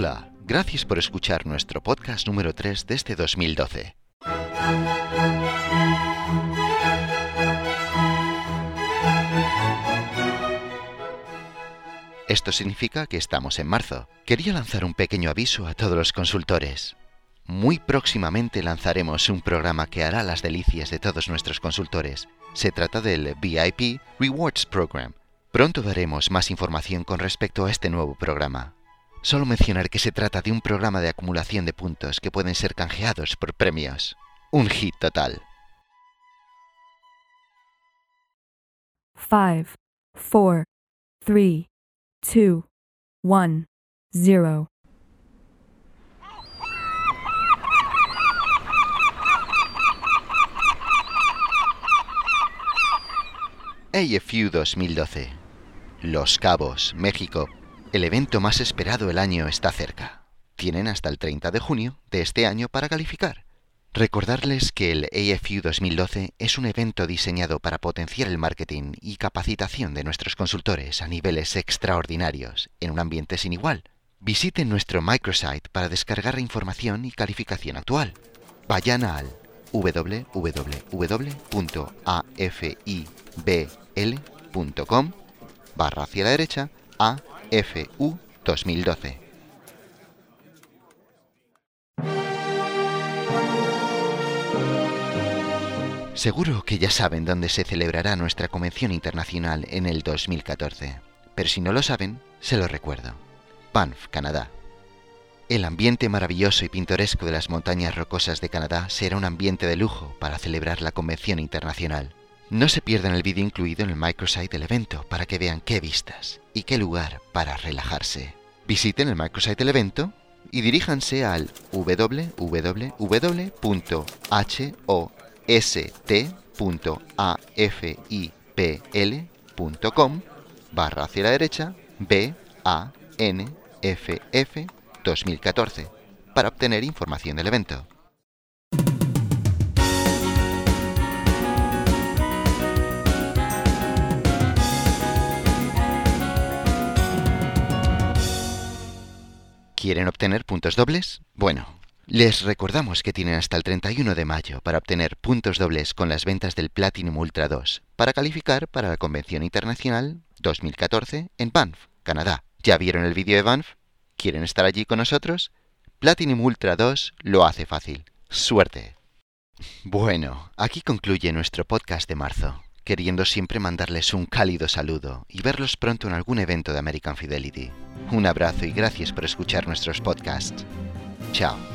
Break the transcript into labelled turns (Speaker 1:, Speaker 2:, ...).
Speaker 1: Hola, gracias por escuchar nuestro podcast número 3 de este 2012. Esto significa que estamos en marzo. Quería lanzar un pequeño aviso a todos los consultores. Muy próximamente lanzaremos un programa que hará las delicias de todos nuestros consultores. Se trata del VIP Rewards Program. Pronto daremos más información con respecto a este nuevo programa. Solo mencionar que se trata de un programa de acumulación de puntos que pueden ser canjeados por premios. Un hit total.
Speaker 2: 5, 4, 3, 2, 1, 0.
Speaker 1: AFU 2012. Los Cabos, México. El evento más esperado del año está cerca. Tienen hasta el 30 de junio de este año para calificar. Recordarles que el AFU 2012 es un evento diseñado para potenciar el marketing y capacitación de nuestros consultores a niveles extraordinarios en un ambiente sin igual. Visiten nuestro microsite para descargar la información y calificación actual. Vayan al www.afibl.com barra hacia la derecha AFU 2012. Seguro que ya saben dónde se celebrará nuestra convención internacional en el 2014, pero si no lo saben, se lo recuerdo. Banff, Canadá. El ambiente maravilloso y pintoresco de las montañas rocosas de Canadá será un ambiente de lujo para celebrar la convención internacional. No se pierdan el vídeo incluido en el microsite del evento para que vean qué vistas y qué lugar para relajarse. Visiten el microsite del evento y diríjanse al www.host.afipl.com barra hacia la derecha B A N F F 2014 para obtener información del evento. ¿Quieren obtener puntos dobles? Bueno, les recordamos que tienen hasta el 31 de mayo para obtener puntos dobles con las ventas del Platinum Ultra 2 para calificar para la Convención Internacional 2014 en Banff, Canadá. ¿Ya vieron el vídeo de Banff? ¿Quieren estar allí con nosotros? Platinum Ultra 2 lo hace fácil. Suerte. Bueno, aquí concluye nuestro podcast de marzo, queriendo siempre mandarles un cálido saludo y verlos pronto en algún evento de American Fidelity. Un abrazo y gracias por escuchar nuestros podcasts. Chao.